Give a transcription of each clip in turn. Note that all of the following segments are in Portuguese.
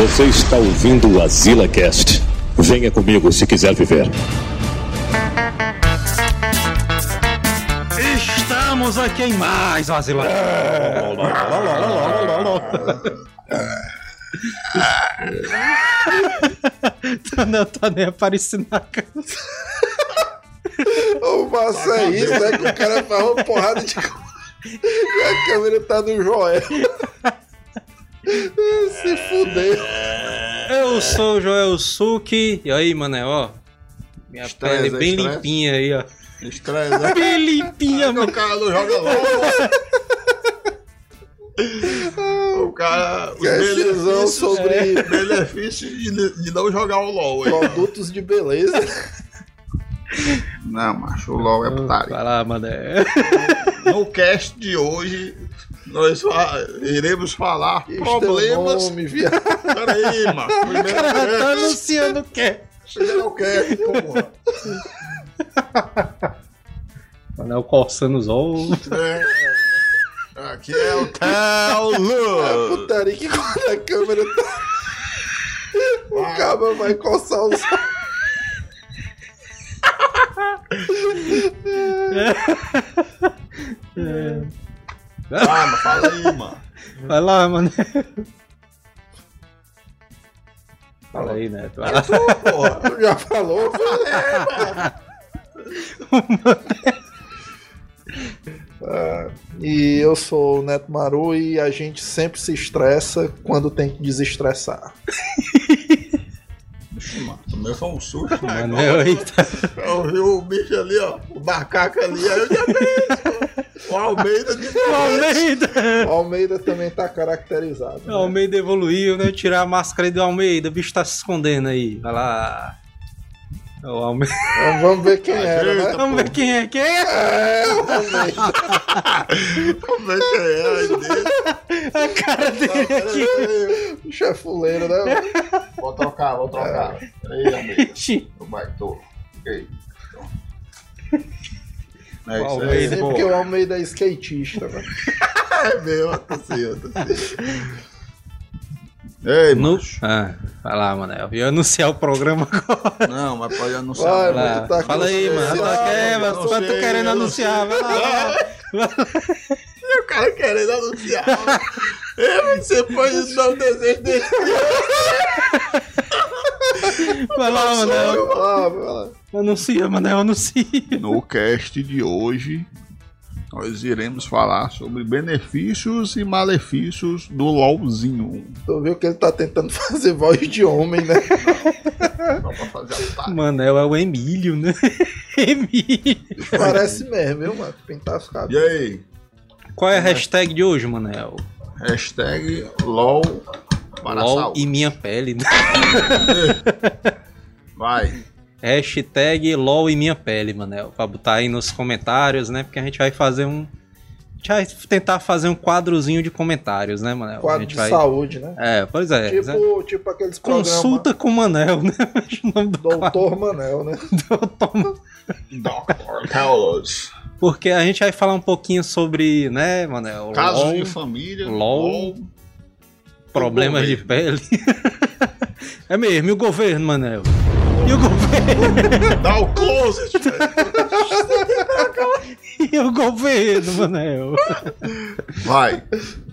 Você está ouvindo o Azila Cast. Venha comigo se quiser viver. Estamos aqui em mais um Azila. Não tá nem aparecendo na cara. O massa é isso, né? Que o cara faz uma porrada de. E a câmera tá no Joel. Se fuder. Eu sou o Joel Suki. E aí, mané, ó. Minha Estresse, pele bem estresse. limpinha aí, ó. Estresse, né? Bem limpinha, O mano. cara não joga logo. O cara. Os benefícios, sobre benefícios de, de não jogar o LOL. hein? produtos de beleza. Não, macho, o LOL é putaria. Vai lá, mané. No cast de hoje, nós fa- iremos falar problemas. é nome, viado. Peraí, mano. Primeiro Tá cast. anunciando o quê? Primeiro o cast, porra. Manel coçando os olhos. É. Aqui é o A Lu. putaria que quando a câmera tá. O cabo vai coçar os. Ah, mas fala aí, mano. Vai lá, mané. Fala aí, Neto. Vai lá. Porra. Tu já falou? Ah, e eu sou o Neto Maru e a gente sempre se estressa quando tem que desestressar. Ixi, mano, tomei foi um susto, né? Tá. Eu vi o bicho ali, ó. O macaco ali, aí eu já penso. O Almeida de O Almeida! O Almeida também tá caracterizado. O né? Almeida evoluiu, né? Tirar a máscara aí do Almeida. O bicho tá se escondendo aí. Vai lá. O Almeida. Então vamos ver quem era, né? Vamos ver quem é quem é. É, o Almeida. Como é que é? Ai, Deus. A cara dele aqui. O chefuleiro, né? Vou trocar, vou trocar. Peraí, Almeida. O baitouro. Ok. É isso Almeida. aí. Sempre pô. que o Almeida é skatista, né? É meu, eu tossi, eu tossi. Ei, No... Ah, vai lá, Manel. Eu ia anunciar o programa agora. Não, mas pode anunciar. Vai, lá. tá Fala aí, com- mano. Tá, lá, mas tu, querendo eu anunciar. Vai lá, vai lá. E o cara querendo anunciar. É, você pode dar o desejo dele. Vai lá, Manel. Vai lá. Anuncia, Manel, anuncia. No cast de hoje, nós iremos falar sobre benefícios e malefícios do LOLzinho. Tu viu que ele tá tentando fazer voz de homem, né? Só pra fazer a parte. Manel é o Emílio, né? Emílio. Parece mesmo, viu, mano? Pintar as E cabeças. aí? Qual é a hashtag de hoje, Manel? Hashtag LOL LOL saúde. e minha pele. Vai. Hashtag LOL e minha pele, Manel. Pra botar aí nos comentários, né? Porque a gente vai fazer um. A gente vai tentar fazer um quadrozinho de comentários, né, Manel? a Quadro gente de vai... saúde, né? É, pois é. Tipo, tipo aqueles. Consulta com o Manel, né? O nome do quadro. Doutor Manel, né? Doutor. Dr. Carlos. Porque a gente vai falar um pouquinho sobre, né, Manel? Casos LOL, de família. LOL. Problemas de pele. é mesmo, e o governo, Manel? E o governo? Dá o closet, velho. E o governo, Manel? Vai.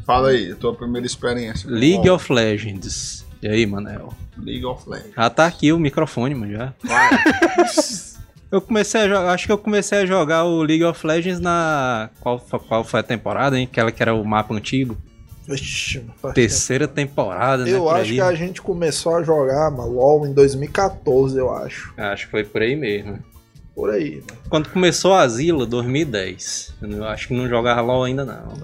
Fala aí, a tua primeira experiência. League of Legends. E aí, Manel? League of Legends. Já tá aqui o microfone, mano, já. Vai. Eu comecei a jogar, acho que eu comecei a jogar o League of Legends na. Qual, foi- qual foi a temporada, hein? Aquela que era o mapa antigo. Vixe, Terceira temporada, tempo. né? Eu por acho que a gente começou a jogar, mano, LOL em 2014, eu acho. Acho que foi por aí mesmo. Por aí, né? Quando começou a Zila, 2010. Eu não- acho que não jogava LOL ainda não.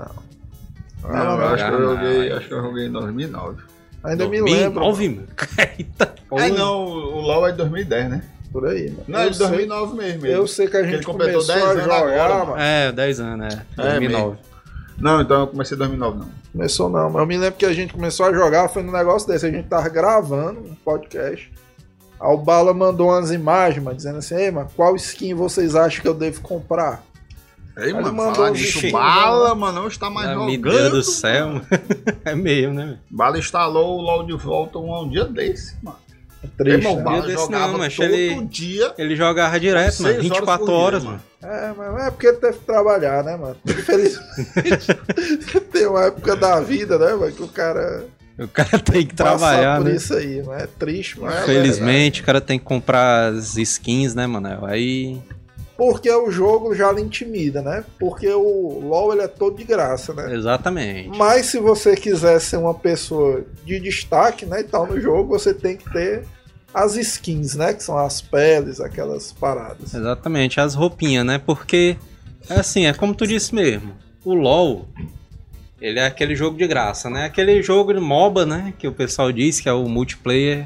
Não, eu acho que eu não, joguei, não. acho que eu joguei em 2009. Ainda me lembro. 2009, mano. Eita, É, não, o LoL é de 2010, né? Por aí, mano. Não, é de sei, 2009 mesmo. eu sei que a gente ele completou começou 10 a anos jogar, agora, mano. É, 10 anos, é. É 2009. Não, então eu comecei em 2009, não. Começou não, mas eu me lembro que a gente começou a jogar, foi num negócio desse, a gente tava gravando um podcast. Aí o Bala mandou umas imagens, mano, dizendo assim, ei, mano, qual skin vocês acham que eu devo comprar? Ei, mano, mandou falar bichinho, Bala, mano, não está mais jogando. Meu Deus do céu. mano. É mesmo, né? Bala instalou o LOL de volta um, um dia desse, mano. Triste, Irmão, né? Desse jogava não, mas todo ele- dia. Ele jogava direto, mano. Seis horas 24 por dia, horas, mano. mano. É, mas é porque ele teve que trabalhar, né, mano? Infelizmente, tem uma época da vida, né, mano, que o cara O cara tem que trabalhar, por né? isso aí, mano. É triste, mas é Felizmente, o cara tem que comprar as skins, né, mano? Aí. Porque o jogo já lhe intimida, né? Porque o LoL ele é todo de graça, né? Exatamente. Mas se você quiser ser uma pessoa de destaque, né, e tal no jogo, você tem que ter as skins, né, que são as peles, aquelas paradas. Exatamente, as roupinhas, né? Porque, é assim, é como tu disse mesmo. O LoL, ele é aquele jogo de graça, né? Aquele jogo de MOBA, né? Que o pessoal diz que é o multiplayer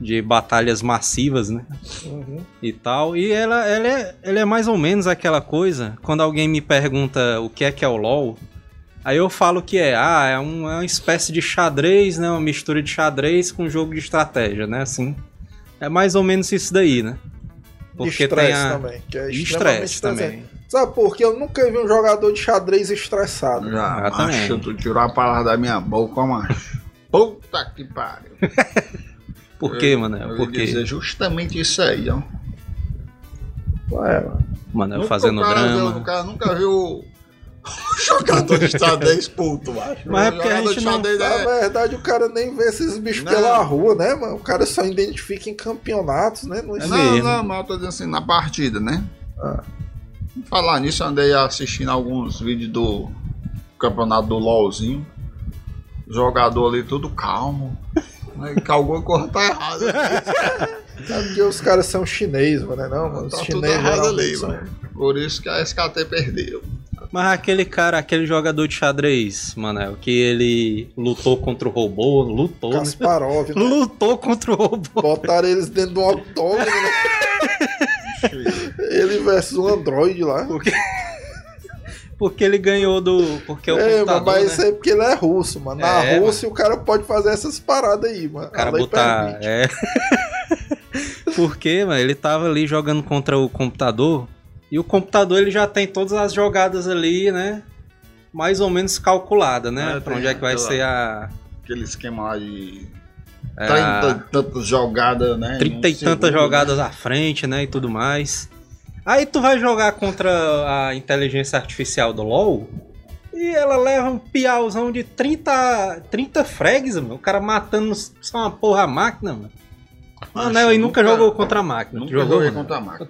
de batalhas massivas, né? Uhum. e tal. E ela, ela é, ele é mais ou menos aquela coisa. Quando alguém me pergunta o que é que é o LoL, aí eu falo que é, ah, é, um- é uma espécie de xadrez, né? Uma mistura de xadrez com jogo de estratégia, né? Assim. É mais ou menos isso daí, né? De estresse também, que é E estresse também. Sabe por quê? Eu nunca vi um jogador de xadrez estressado. Já, Exatamente. macho, tu tirou a palavra da minha boca, macho. Puta que pariu. Por quê, mano? Eu Por quê? dizer justamente isso aí, ó. Ué, mano. Mano, eu Nunca fazendo o cara, drama. O cara nunca viu o jogador de xadrez puto, macho. Mas é porque a gente não- xadrez Na é... verdade, o cara nem vê esses bichos Não. pela rua, né, mano? O cara só identifica em campeonatos, né? Não É. Não, não, mas eu tô dizendo assim, na partida, né? Ah. Falar nisso, eu andei assistindo alguns vídeos do campeonato do LOLzinho. Jogador ali tudo calmo. Que alguma coisa tá errada. É porque os caras são chineses, mano, né? Não, mano. Os Tá tudo chineses errado ali, são- mano. Por isso que a SKT perdeu. Mas aquele cara, aquele jogador de xadrez, Manel, que ele lutou contra o robô, lutou, né? Kasparov, né? Lutou contra o robô. Botaram eles dentro de um octógono, né? Ele versus um androide lá. Porque, porque ele ganhou do. Porque o é, computador, mas né? isso aí é porque ele é russo, mano. Na É, Rússia o cara pode fazer essas paradas aí, mano. O cara botar. É. Porque, mano, ele tava ali jogando contra o computador. E o computador ele já tem todas as jogadas ali, né? Mais ou menos calculada, né? É, pra onde é que vai aquela- ser a. Aquele esquema lá de é, 30 a e tantas jogadas, né? 30 e tantas segundo, jogadas à frente, né? E tudo mais. Aí tu vai jogar contra a inteligência artificial do LoL. E ela leva um piauzão de 30, 30 frags, mano. O cara matando só uma porra a máquina, mano. Macho, Manel aí nunca, nunca- jogou contra a máquina. Nunca jogou, contra a máquina.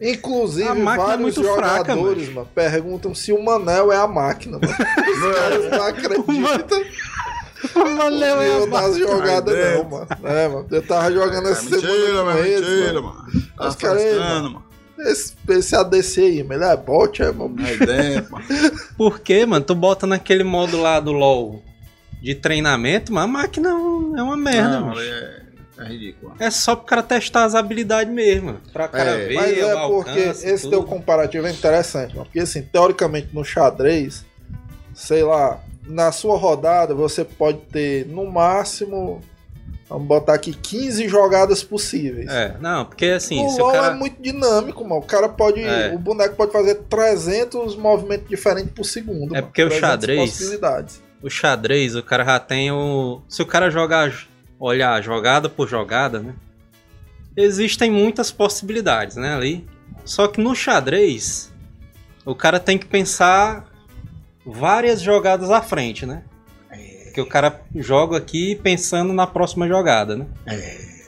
Inclusive, A máquina é vários muito fraca, jogadores, mano, perguntam se o Manel é a máquina, mano. Os caras não acreditam O Manel é a eu máquina. jogadas, Ai, não, mano. É, mano. Eu tava jogando É essa semana mentira, com mano, eles, mentira, mano. mano. Tá Os caras mano. Esse, esse ADC aí, mas ele é bot, é, mano. Aí dentro, mano. Por quê, mano? Tu bota naquele modo lá do LoL de treinamento, mas a máquina é uma merda, mano. é, é ridículo. É só pro cara testar as habilidades mesmo. Pra cara É, ver Mas o é porque alcance, esse teu tudo. comparativo é interessante, mano. Porque assim, teoricamente no xadrez, sei lá, na sua rodada você pode ter no máximo, vamos botar aqui 15 jogadas possíveis. É, não, porque assim, o se o LoL cara... é muito dinâmico, mano. O cara pode. É. O boneco pode fazer 300 movimentos diferentes por segundo. É mano. porque o 300 xadrez- possibilidades. o xadrez, o cara já tem o. Se o cara jogar, olhar jogada por jogada, né? Existem muitas possibilidades, né? Ali. Só que no xadrez, o cara tem que pensar várias jogadas à frente, né? Porque o cara joga aqui pensando na próxima jogada, né?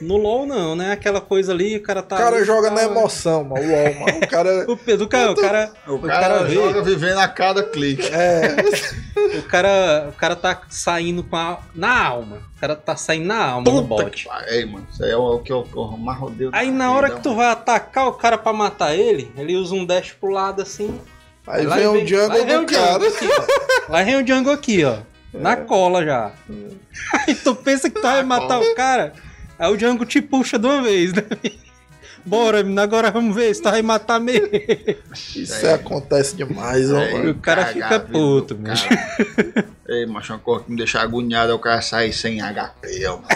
No LoL não, né? Aquela coisa ali, o cara tá. o cara ali, joga tá- na emoção, mano. O LoL, mano. O cara. O, Pedro, o cara, o cara, O cara cara, vê. joga vivendo a cada clique. É. o cara, o cara tá saindo com a, na alma. O cara tá saindo na alma no Puta bot. que pariu. Ei, mano, isso aí é o que eu, eu mais rodeio. Aí na hora que tu vai atacar o cara pra matar ele, ele usa um dash pro lado assim. Aí vem e o jungle vem do o cara. aqui, ó. Lá vem o jungle aqui, ó. Na cola já. Aí tu pensa que tu vai matar o cara, aí o jungle te puxa de uma vez, né? Bora, menino, agora vamos ver se tu vai matar mesmo. Isso aí acontece demais, ó, É, mano. o cara fica puto, cara. Ei, macho, uma coisa que me deixa agoniado é o cara sair sem HP, ó.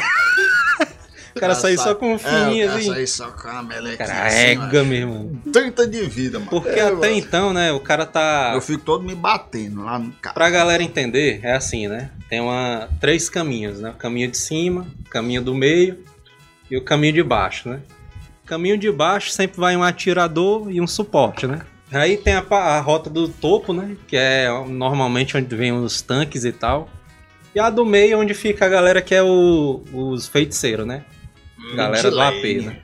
O cara saiu só com um fininho, é, assim. Aí só com a melequinha Cara, assim, rega mano. mesmo. 30 de vida, mano. Porque É, até mano. então, né, o cara tá. Eu fico todo me batendo lá no carro. Pra galera entender, é assim, né? Tem uma, três caminhos, né? O caminho de cima, o caminho do meio e o caminho de baixo, né? O caminho de baixo sempre vai um atirador e um suporte, né? Aí tem a, a rota do topo, né? Que é normalmente onde vem os tanques e tal. E a do meio, onde fica a galera que é o- os feiticeiros, né? Galera do AP, né?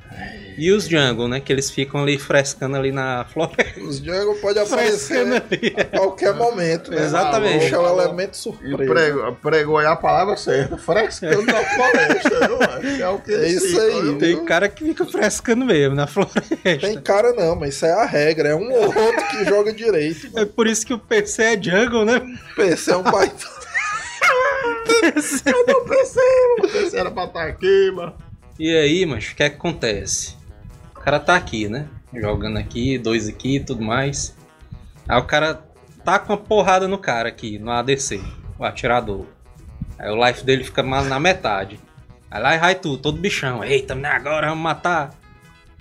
E os jungle, né? Que eles ficam ali frescando ali na floresta. Os jungle pode aparecer ali. a qualquer momento, né? Exatamente. Puxa, é o elemento E surpresa. prego, pregou aí a palavra certa. Frescando na floresta, viu? Acho É o que É isso ficam, aí. viu? Tem cara que fica frescando mesmo na floresta. Tem cara não, mas isso é a regra. É um ou outro que joga direito. É por isso que o PC é jungle, né? PC é um baita. Esse era pra estar aqui, mano. E aí, mas o que, é que acontece? O cara tá aqui, né? Jogando aqui, dois aqui e tudo mais. Aí o cara tá com uma porrada no cara aqui, no ADC, o atirador. Aí o life dele fica mal na metade. Aí lá e vai tu, todo bichão. Eita, né, agora vamos matar.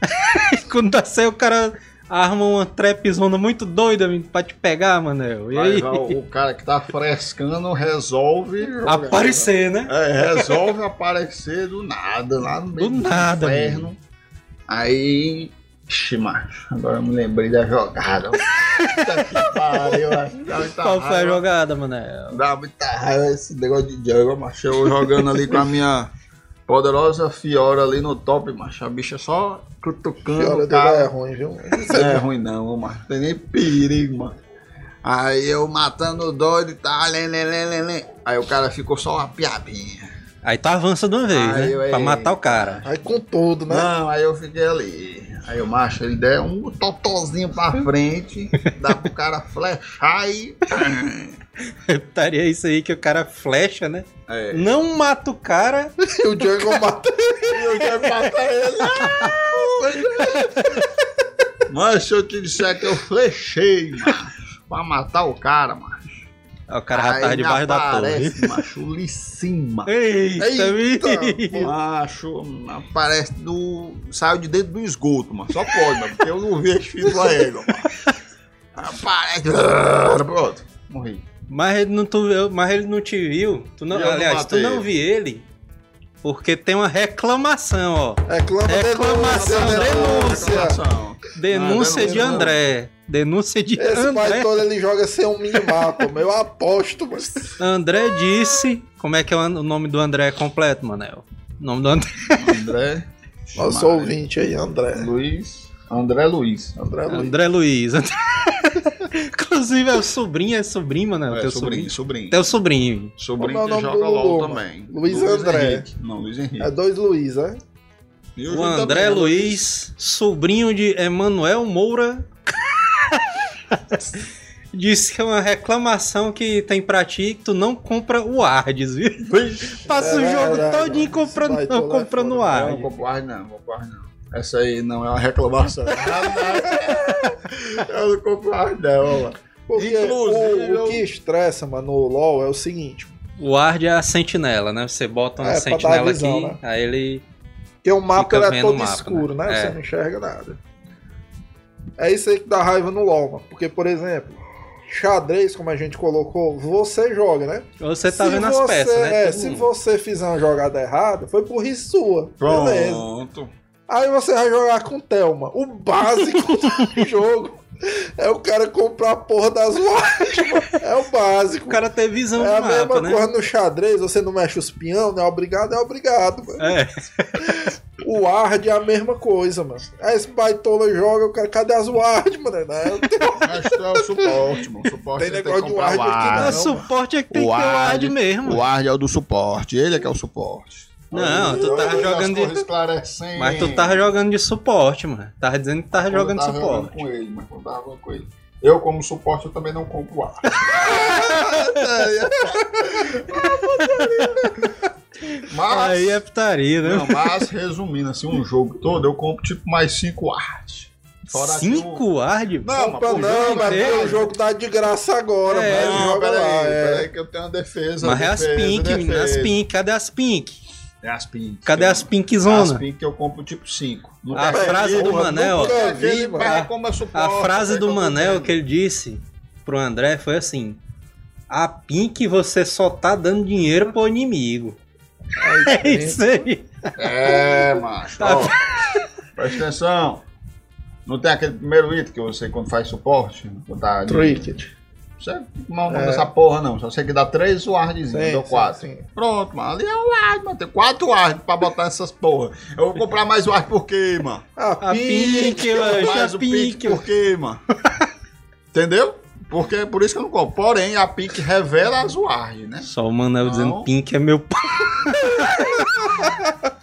Quando dá certo, o cara arma uma trapzona muito doida pra te pegar, Manel. E Aí aí, o o cara que tá frescando resolve aparecer, né? É, resolve aparecer do nada, lá no meio Do nada, inferno. Aí. Ixi, macho, agora eu me lembrei da jogada. Puta que pariu, macho. Qual foi a jogada, Manel? Dá muita raiva esse negócio de jungle, macho. Eu jogando ali com a minha poderosa Fiora ali no top, macho. A bicha só cutucando Pior o dele é ruim, viu? Não é ruim não, mano. Não tem nem perigo, mano. Aí eu matando o doido e tá, lê, lê, lê, lê, lê. Aí o cara ficou só uma piabinha. Aí tu avança de uma vez, Aí, né? aí. Pra matar o cara. Aí com tudo, né? Não, aí eu fiquei ali. Aí o macho, ele der um totozinho pra frente, dá pro cara flechar e... Estaria isso aí que o cara flecha, né? É. Não mata o cara. E o jungle mata Eu quero matar ele. Mas se eu te disser que eu flechei, macho, pra matar o cara, macho. O cara já tava debaixo da torre. macho, Licima. Eita, Eita. Macho, aparece do. Saiu de dentro do esgoto, mano. Só pode, mano. Porque eu não vi esse filho égua, mano. Aparece. Pronto, morri. Mas ele não, tu, mas ele não te viu. Tu não, aliás, tu não vi ele. Porque tem uma reclamação, ó. Reclama Reclamação, denúncia. Reclamação. Denúncia Ah, de denúncia. André. Denúncia de Esse André. baitola ele joga sem um minimapa, meu. Eu aposto, mano. André disse. Como é que é o nome do André completo, Manel? O nome do André. André. Nosso Maria. ouvinte aí, André. Luiz. André Luiz. André Luiz. André Luiz. Inclusive é o sobrinho, é sobrinho, Manel. É, teu sobrinho, sobrinho. Teu sobrinho. Sobrinho é o que joga LOL também. Luiz André. Henrique. Não, Luiz Henrique. É dois Luiz, né? E O Júlio André também, né? Luiz, sobrinho de Emanuel Moura, disse que é uma reclamação que tem pra ti que tu não compra o Ardes, viu? Passa o É jogo verdade, todinho mano. comprando, não é comprando o. Não, Ardes. pro ar não, vou pro ar não. Essa aí não é uma reclamação. eu não compro ar não, mano. Porque Inclusive, o, o que estressa, mano, no LoL é o seguinte. O Ard é a sentinela, né? Você bota uma É, sentinela visão, aqui, né? aí ele. Porque o mapa é todo mapa, escuro, né? né? Você É. não enxerga nada. É isso aí que dá raiva no LoL, mano. Porque, por exemplo, xadrez, como a gente colocou, você joga, né? Você tá Se vendo as você- peças, né? É, se você fizer uma jogada errada, foi por risco sua. Beleza. Aí você vai jogar com Thelma. O básico do jogo é o cara comprar a porra das lojas. mano. É o básico. O cara tem visão É a do mesma mapa, né? coisa no xadrez, você não mexe os peão, não é obrigado, é obrigado, mano. É. O Ward é a mesma coisa, mano. Aí esse baitola joga, o cara, cadê as Ward, mano? Não, Mas tu é o suporte, mano. O suporte Tem negócio de Ward aqui, O não. Ward. suporte é que tem O que ter o Ard Ard- mesmo. O Ward é o do suporte. Ele é que é o suporte. Não, tu tava jogando de. Mas tu tava jogando de suporte, mano. Tava dizendo que tava Quando eu jogando tava suporte. com ele, mas quando eu tava com ele. Eu, como suporte, eu também não compro ar. mas, Aí é putaria, né? não, mas, resumindo assim, um jogo todo, eu compro tipo mais 5 artes. Fora que Cinco o- Não, não, o jogo mas o jogo tá de graça agora, É, mano. Não, Joga peraí, é. peraí que eu tenho uma defesa. Mas é as defesa, pink, menino. As defesa. pink. Cadê as pink? É as pink. Cadê Eu- as pinkzona? As pink que eu compro tipo 5. A frase do Manel, É, A frase do Manel que ele disse pro André foi assim: A Pink você só tá dando dinheiro pro inimigo. É isso aí. É, macho. Tá Ó, presta atenção. Não tem aquele primeiro item que você, quando faz suporte, quando tá ali- Tricket. Você não manda É. essa porra, não. Só você que dá três wardzinhos, Sim, deu sim, quatro. sim. Pronto, mano. Ali é um ward, mano. Tem quatro wards pra botar essas porra. Eu vou comprar mais ward por quê, mano? A, A Pink, Eu mano, mais a o Pink por quê, mano? Entendeu? Porque é por isso que eu não compro. Porém, a Pink revela as wards, né? Só o Manel Não. dizendo Pink é meu pai.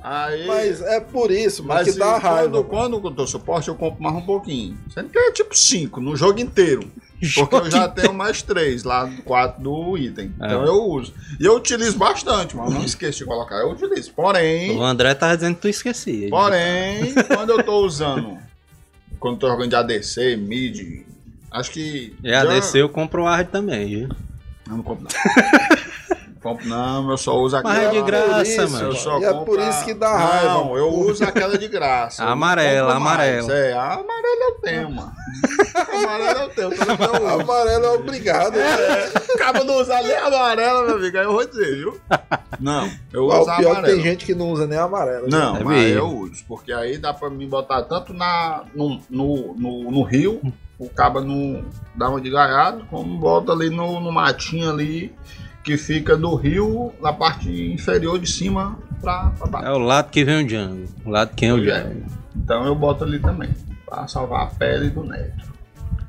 Aí, Mas é por isso, mas, Mas que dá raiva. Quando, quando eu dou suporte, eu compro mais um pouquinho. Sendo que é tipo 5 no jogo inteiro. Porque eu já tenho mais 3 lá do 4 do item. Então É. eu uso. E eu utilizo bastante, mano. Não esqueço de colocar. Eu utilizo. Porém, O André tava dizendo que tu esquecia. porém, quando eu tô usando. Quando eu tô jogando de ADC, mid. Acho que. E a DC eu compro o Ard também, viu? Eu não compro, não. Não compro, não. Eu só uso aquela. Mas é de graça, isso, mano. Eu só E é compro por isso que dá raiva. Não, eu uso aquela de graça. Amarela, amarela. É, a amarela eu tenho, mano. A amarela eu tenho, uso. Amarelo é obrigado. né? Acaba não usar nem a amarela, meu amigo. Aí eu vou dizer, viu? Não, eu uso o pior é que amarela. tem gente que não usa nem amarelo. Não, É mas eu uso. Porque aí dá pra me botar tanto na, no, no, no, no rio, o caba não dá uma de gaiado, como bota ali no, no matinho ali, que fica do rio, na parte inferior de cima pra, pra baixo. É o lado que vem o Django. O lado que é o é. Django. Então eu boto ali também, pra salvar a pele do neto.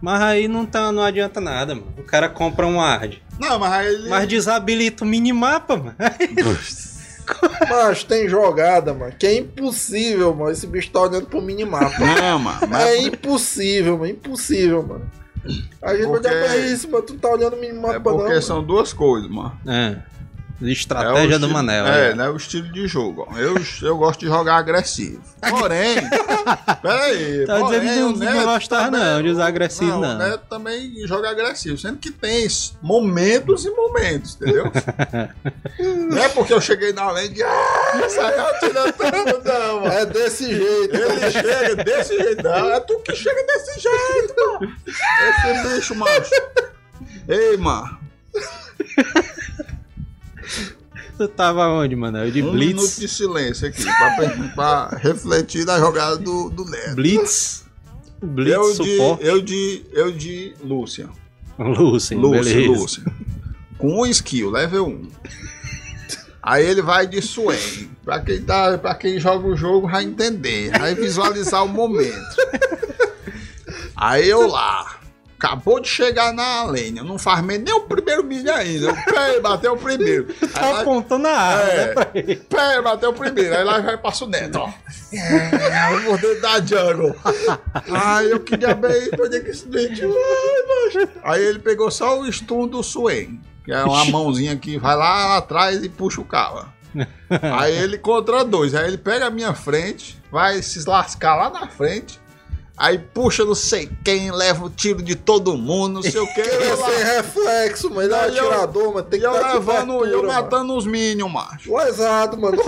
Mas aí não, tá, não adianta nada, mano. O cara compra um Ard. Não, mas aí ele... Mas desabilita o minimapa, mano. Mas tem jogada, mano, que é impossível, mano. Esse bicho tá olhando pro minimapa. Não, mano. Mas É impossível, mano. Impossível, mano. A gente Porque- vai dizer, é isso, mano. Tu não tá olhando o minimapa, é porque não. são duas coisas, mano. É. É Estratégia do estilo- Manel. É, né? né? O estilo de jogo. ó. Eu, eu gosto de jogar agressivo. Porém. peraí. Tá porém, dizendo que não- não também- não de usar agressivo, não. O Neto também joga agressivo. Sendo que tem momentos e momentos, entendeu? não é porque eu cheguei na lei de. Ah, saiu atirando não, mano. É desse jeito. Ele chega desse jeito. Não, é tu que chega desse jeito, mano. Esse bicho, macho. Ei, mano. Tu tava onde, Manel? De um minuto Blitz? de silêncio aqui, pra, pra refletir na jogada do, do Neto. Blitz? Blitz, Eu de, suporte. eu de, eu de Lúcia. Lúcia, Lúcia, beleza. Lúcia. Com um skill, level 1. Aí ele vai de Swain. Pra quem, tá, pra quem joga o jogo vai entender, vai visualizar o momento. Aí eu lá. Acabou de chegar na lane, eu não farmei nem o primeiro milho ainda. Eu, pé, bateu o primeiro. Aí Tá lá- apontando a arma, É. né, pra ele. Pé, bateu o primeiro. Aí lá vai passa o neto, ó. É, o poder da jungle. Ai, eu queria bem, onde é que esse dente vai, macho? Aí ele pegou só o stun do Swain, que é uma mãozinha que vai lá atrás e puxa o cara. Aí ele contra dois. Aí ele pega a minha frente, vai se lascar lá na frente. Aí puxa não sei quem, leva o tiro de todo mundo, não sei o que. Ele é sem reflexo, mas ele é Não, atirador, mano. Tem que eu dar levando, eu cobertura, mano. matando os minions, macho. O exato, mano.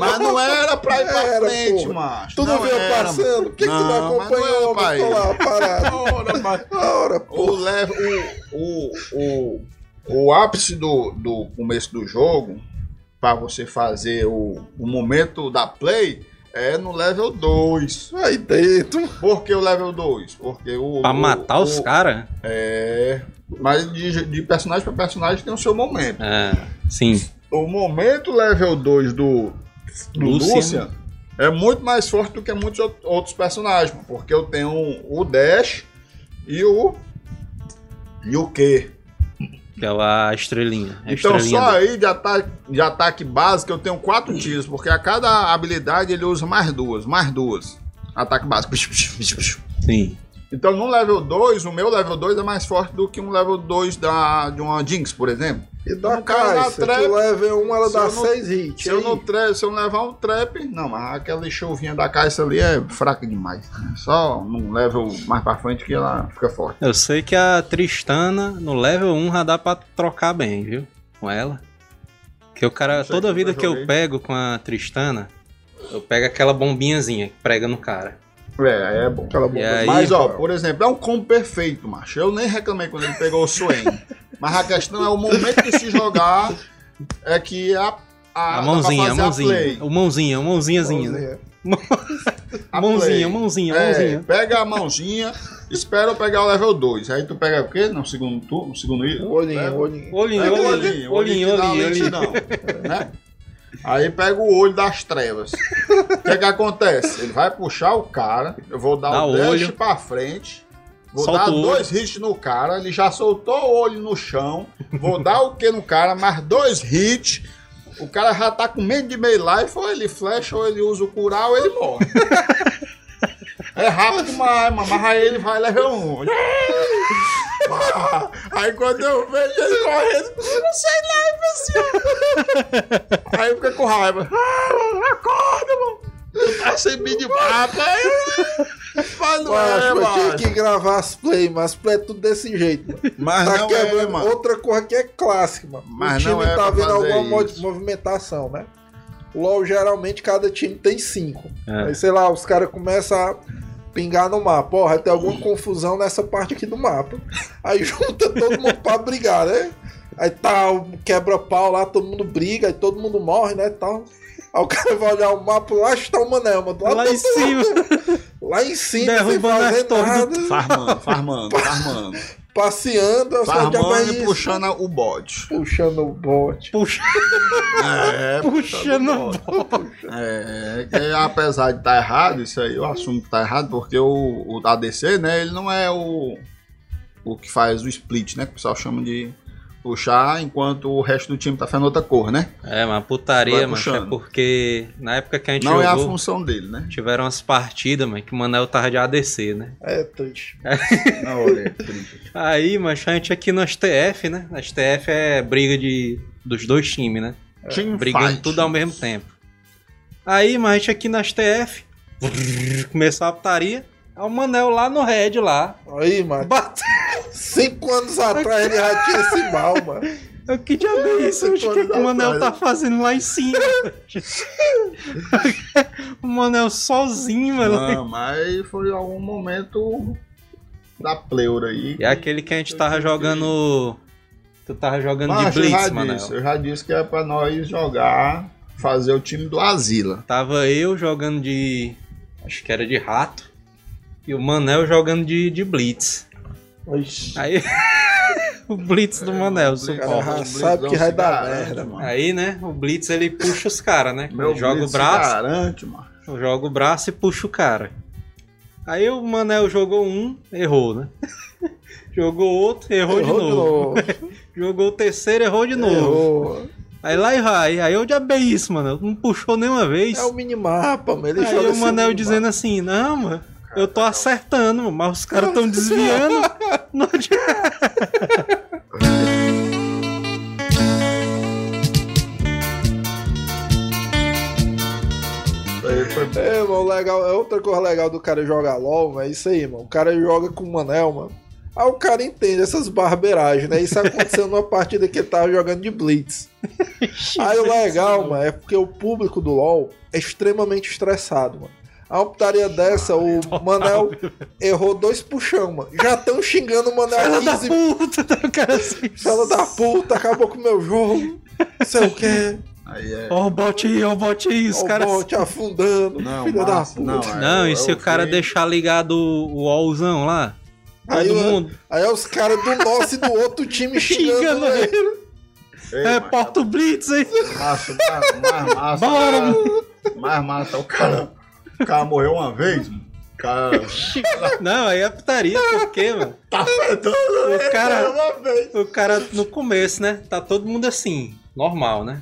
Mas não era pra ir pra Era, frente, porra. macho. Tu não, veio era, passando? Por que, que tu não Não, mas não acompanhou, mano? pra ir. lá, parado. Ora, mas- Ora, o, pô. level, o, o, o, o ápice do, do começo do jogo, pra você fazer o, o momento da play, é no level 2. Aí dentro. Por que o level 2? Porque o. Pra o- matar os o- caras? É. Mas de, de personagem pra personagem tem o seu momento. É, sim. O momento level 2 do, do Lucian. Lucian é muito mais forte do que muitos ou- outros personagens, porque eu tenho o Dash e o. E o Q. Que é a estrelinha. Então estrelinha só dele. aí de ataque, de ataque básico eu tenho quatro tiros, porque a cada habilidade ele usa mais duas, mais duas. Ataque básico. Sim. Então no level 2, o meu level 2 é mais forte do que um level 2 da, de uma Jinx, por exemplo. E dá Um cara na caixa. Que trap, o level 1 ela se dá eu não- 6 hits. Se eu, não tra- se eu não levar um trap, não, mas aquela chuvinha da caixa ali é fraca demais. Só num level mais pra frente que ela fica forte. Eu sei que a Tristana, no level 1, já dá pra trocar bem, viu? Com ela. Porque o cara, toda que eu vida que eu pego com a Tristana, eu pego aquela bombinhazinha que prega no cara. É, é bom. Aquela bomba. E aí- Mas, ó, por exemplo, é um combo perfeito, macho. Eu nem reclamei quando ele pegou o Swain. Mas a questão é o momento de se jogar é que a. A, pra mãozinha, a fazer mãozinha. play. O mãozinha, o mãozinhazinha, né? A Mãozinha, mãozinha, É, mãozinha. pega a mãozinha, espera eu pegar o level 2. Aí tu pega o quê? No segundo turno, no segundo item? Olhinho, olhinho. Olhinho, olhinho, olhinho, olhinho, olhinho, olhinho. lentidão, né? Aí pega o olho das trevas. O que que acontece? Ele vai puxar o cara, eu vou dar Dá o o dash olho. pra frente, vou Solta dar olho. dois hits no cara, ele já soltou o olho no chão, vou dar o que no cara, mais dois hits, o cara já tá com medo de meio life, ou ele flecha, ou ele usa o curar, ou ele morre. É rápido mano, mas aí ele vai level 1. Um. Aí quando eu vejo ele correndo, eu não sei lá, fica com raiva. Ah, acorda, mano. Tu tá sem mim de mapa. Mas não Macho, é, eu tinha que gravar as play, mas as play é tudo desse jeito, mano. Mas tá não quebrando é, mano. outra coisa que é clássica, mano. Mas o time não é tá vendo alguma isso. movimentação, né? O LoL, geralmente, cada time tem cinco. É. Aí, sei lá, os caras começam a pingar no mapa. Ó, vai ter alguma confusão nessa parte aqui do mapa. Aí junta todo mundo pra brigar, né? Aí tá, o quebra-pau lá, todo mundo briga, aí todo mundo morre, né, tal. Aí o cara vai olhar o mapa, lá está o Manel, mano. Lá em cima, Lá em cima, Derrubando as torres do- Farmando, farmando, farmando. passeando, eu só de Farmando e puxando o bode. Puxando o bote. puxa, É, puxando o bode. É, que apesar de estar errado, isso aí eu assumo que tá errado, porque o, o ADC, né, ele não é o, o que faz o split, né, que o pessoal chama de puxar, enquanto o resto do time tá fazendo outra cor, né? É, mas putaria, mano. É porque na época que a gente Não é a jogou, função dele, né? tiveram umas partidas, mano, que o Manel tava de ADC, né? É triste. Não, olha, é triste. Aí, mas a gente aqui no STF, né? Na STF é briga de, dos dois times, né? Team Brigando fight. tudo ao mesmo tempo. Aí, mas a gente aqui na STF, começou a putaria. Aí o Manel lá no Red lá. Aí, mano. Bateu. Cinco anos atrás ele já tinha esse mal, mano. Eu que diabo é isso? O que, que o Manel tá fazendo lá em cima? o Manel sozinho, mano. Não, mas foi algum momento da pleura aí. E é aquele que a gente tava jogando. Tu tava jogando Mas de Blitz, Manel. disse, eu já disse que é pra nós jogar, fazer o time do Asila. Tava eu jogando de. Acho que era de rato. E o Manel jogando de, de Blitz. Ixi, Aí. o Blitz do Manel, cara suporte. já sabe que vai dar merda, mano. Aí, né? O Blitz ele puxa os caras, né? Meu Ele joga Blitz o braço, garante, mano. joga o braço e puxa o cara. Aí o Manel jogou um, errou, né? jogou outro, errou, de novo. Jogou o terceiro, errou de novo. Errou. Aí lá e vai. Aí eu já bem isso, mano. Não puxou nenhuma vez. É o minimapa, mano. Ele Aí joga o Manel dizendo assim, não, mano, eu tô acertando, mano, mas os caras tão desviando. Não adianta. É, mano, legal, é outra coisa legal do cara jogar LOL, é isso aí, mano. O cara joga com o Manel, mano. Aí o cara entende essas barbeiragens, né? Isso aconteceu numa partida que ele tava jogando de Blitz. Aí o legal, mano, é porque o público do LoL é extremamente estressado, mano. A uma putaria dessa, o Manel errou dois puxão, mano. Já estão xingando o Manel há da 15 puta, tá o cara assim. Fala da puta, acabou com o meu jogo. Não sei o que. Aí é. Ó o bot aí, ó o bot aí, os O caras... bote afundando. Não, filho da massa, puta. não, é. Não, e eu- se eu o cara fui- deixar ligado o o wallzão lá? Aí, Todo o- mundo aí é os caras do nosso e do outro time xingando, xingando ele. ele. Ei, É, mas porta o Blitz aí. Massa, mais, massa. Bora, cara. Mais massa. O cara, o cara morreu uma vez, mano. Cara Não, aí é putaria, por quê, mano? tá afetando O cara- uma vez. O cara, no começo, né? Tá todo mundo assim, normal, né?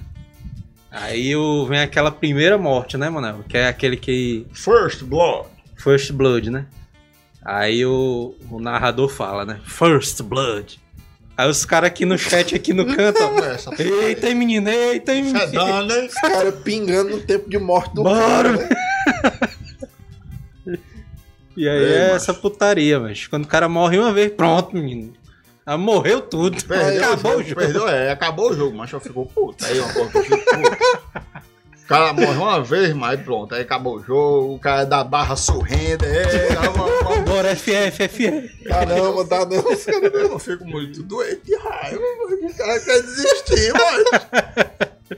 Aí o, vem aquela primeira morte, né, Manel? Que é aquele que. First Blood. First Blood, né? Aí o, o narrador fala, né? First Blood. Aí os caras aqui no chat, aqui no canto, ó. Essa Eita, menino, eita, menino. Os caras pingando no tempo de morte do Bora. cara. né? E aí Ei, é macho. essa putaria, mas quando o cara morre uma vez, pronto, menino. Ah, morreu tudo. Perdeu Acabou o jogo, perdeu, é, acabou o jogo, mas eu ficou puto. Aí uma coisa que. O cara morre uma vez, mas pronto, aí acabou o jogo, o cara da barra sorrindo, é, uma- uma- Bora, FF, FF. Caramba, dá não. eu fico muito doente de raiva, o cara quer desistir.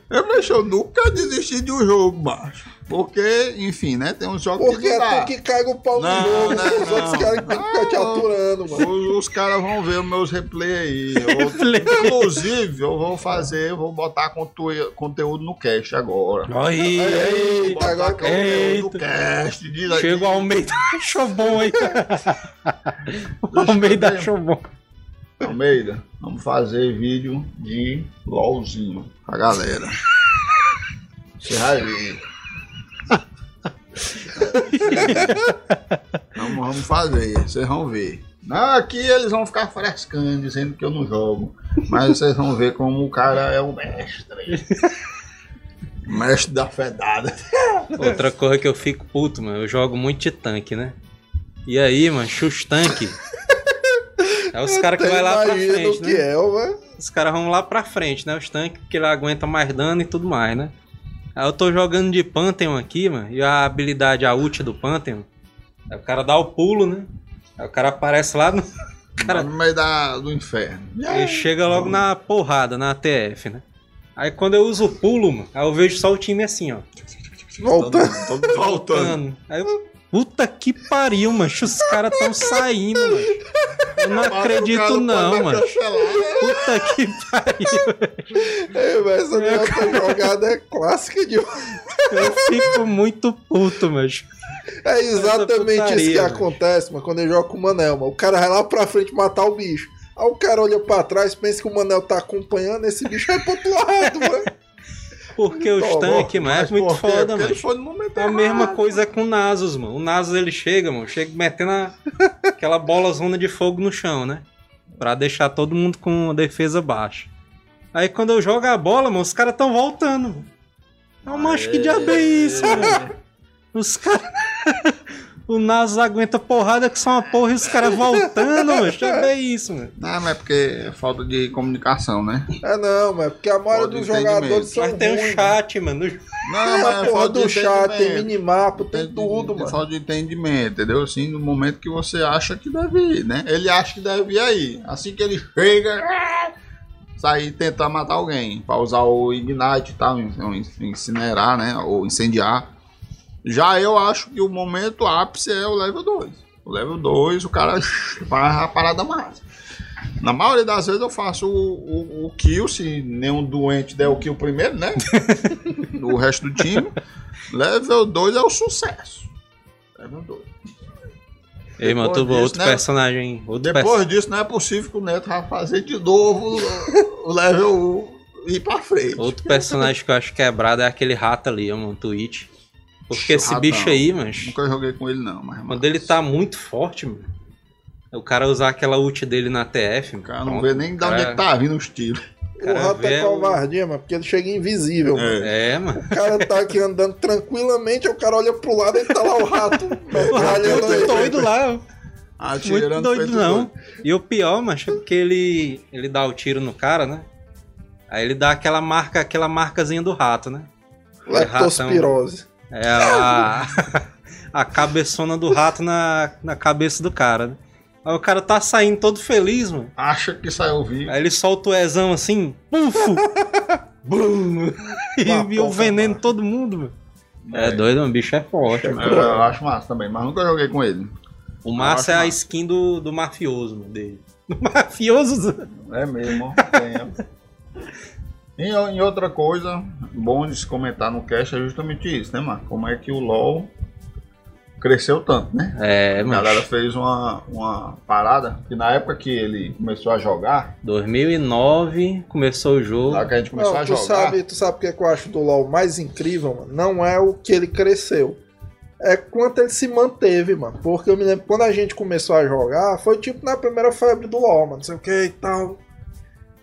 Eu, macho, eu nunca desisti de um jogo, macho. Porque, enfim, né, tem uns jogos Porque que não é tu que caga o pau no Não, jogo. não, os outros não. caras que tem que ficar te aturando, mano. Os, os caras vão ver os meus replays aí. Eu- inclusive, eu vou fazer, eu vou botar conteúdo no cast agora. Aí, aí. Eita, agora Conteúdo no Eita. cast. Diz. Chega o Almeida, achou bom aí. O Almeida achou bom. Almeida, vamos fazer vídeo de LOLzinho pra galera. Você vai ver. vamos, vamos fazer, vocês vão ver. Não, aqui eles vão ficar frescando, dizendo que eu não jogo. Mas vocês vão ver como o cara é o mestre. Mestre da fedada. Outra coisa que eu fico puto, mano, eu jogo muito de tanque, né? E aí, mano, chus tanque. É os caras que vai lá pra frente, né? é. Os caras vão lá pra frente, né? Os tanques, porque ele aguenta mais dano e tudo mais, né? Aí eu tô jogando de Pantheon aqui, mano, e a habilidade, a ult do Pantheon, aí o cara dá o pulo, né? Aí o cara aparece lá no... Cara, no meio da, do inferno. Ele chega logo na porrada, na TF, né? Aí quando eu uso o pulo, mano, aí eu vejo só o time assim, ó. Voltando. Todo, todo voltando. Voltando. Aí eu, puta que pariu, mano. Os caras tão saindo, mano. Eu não acredito não, mano. Puta que pariu. Velho, essa minha jogada é clássica de. Eu fico muito puto, mano. É exatamente putaria, isso que velho. acontece, mano, quando eu jogo com o Manel, mano. O cara vai lá pra frente matar o bicho. Aí o cara olha pra trás, pensa que o Manel tá acompanhando, esse bicho vai pro outro lado, mano. Porque Toma, tanques, mano, é muito quê? foda, mano. É a mesma errado. coisa com o Nasus, mano. O Nasus ele chega, mano, chega metendo a- aquela bola zona de fogo no chão, né? Pra deixar todo mundo com a defesa baixa. Aí quando eu jogo a bola, mano, os caras tão voltando. Mano. Não, macho, que diabo é isso, mano? Os caras. o Nasus aguenta porrada que são uma porra e os caras voltando, mano. Deixa eu ver isso, mano. Não, mas é porque é falta de comunicação, né? É não, mas porque a maioria dos jogadores são Mas tem um ruins, chat, mano. Não, mas a é porra falta do chat, tem minimapo, tem Tem- tudo, mano. falta de entendimento, entendeu? Assim, no momento que você acha que deve ir, né? Ele acha que deve ir aí. Assim que ele chega, sair tentar matar alguém, pra usar o Ignite e tal, in- incinerar, né? Ou incendiar. Já eu acho que o momento ápice é o level 2. O level 2, o cara faz a parada massa. Na maioria das vezes eu faço o, o, o kill, se nenhum doente der o kill primeiro, né? o resto do time. Level 2 é o sucesso. Level 2. Ei, mano, tu, outro né? personagem. Outro Depois disso, não é possível que o Neto vai fazer de novo o- level 1 e ir pra frente. Outro personagem que eu acho quebrado é aquele rato ali, ó, mano, Twitch. Porque esse bicho aí, mano, Nunca joguei com ele, não. Mas, quando ele tá muito forte, mano, o cara usar aquela ult dele na TF, O cara não pronto, vê nem de cara- onde é que tá vindo os tiros. O rato é o- covardia, mano, porque ele chega invisível, mano. É, mano. O cara tá aqui andando tranquilamente, aí o cara olha pro lado e tá lá o rato O rato metralhando muito doido lá, muito Atirando doido não. doido. E o pior, macho, é porque ele, ele dá o tiro no cara, né? Aí ele dá aquela marca, aquela marcazinha do rato, né? Leptospirose. É a, a cabeçona do rato na, na cabeça do cara, né? Aí o cara tá saindo todo feliz, mano. Acha que saiu vivo. Aí ele solta o ezão assim, pufo! Bum! E o veneno mano. todo mundo, mano. É doido, mano. O bicho é forte, Eu, mano. eu acho massa também, mas nunca joguei com ele. O massa é acho a massa. skin do, do mafioso, mano, dele. Do mafioso? É mesmo, tem. E, e, outra coisa bom de se comentar no cast é justamente isso, né, mano? Como é que o LoL cresceu tanto, né? É, mas... A galera fez uma, uma parada que na época que ele começou a jogar... 2009 começou o jogo. Lá que a gente começou Não, a tu jogar... Sabe, tu sabe o que, é que eu acho do LoL mais incrível, mano? Não é o que ele cresceu é quanto ele se manteve, mano. Porque eu me lembro quando a gente começou a jogar, foi tipo na primeira febre do LoL, mano, não sei o que e tal.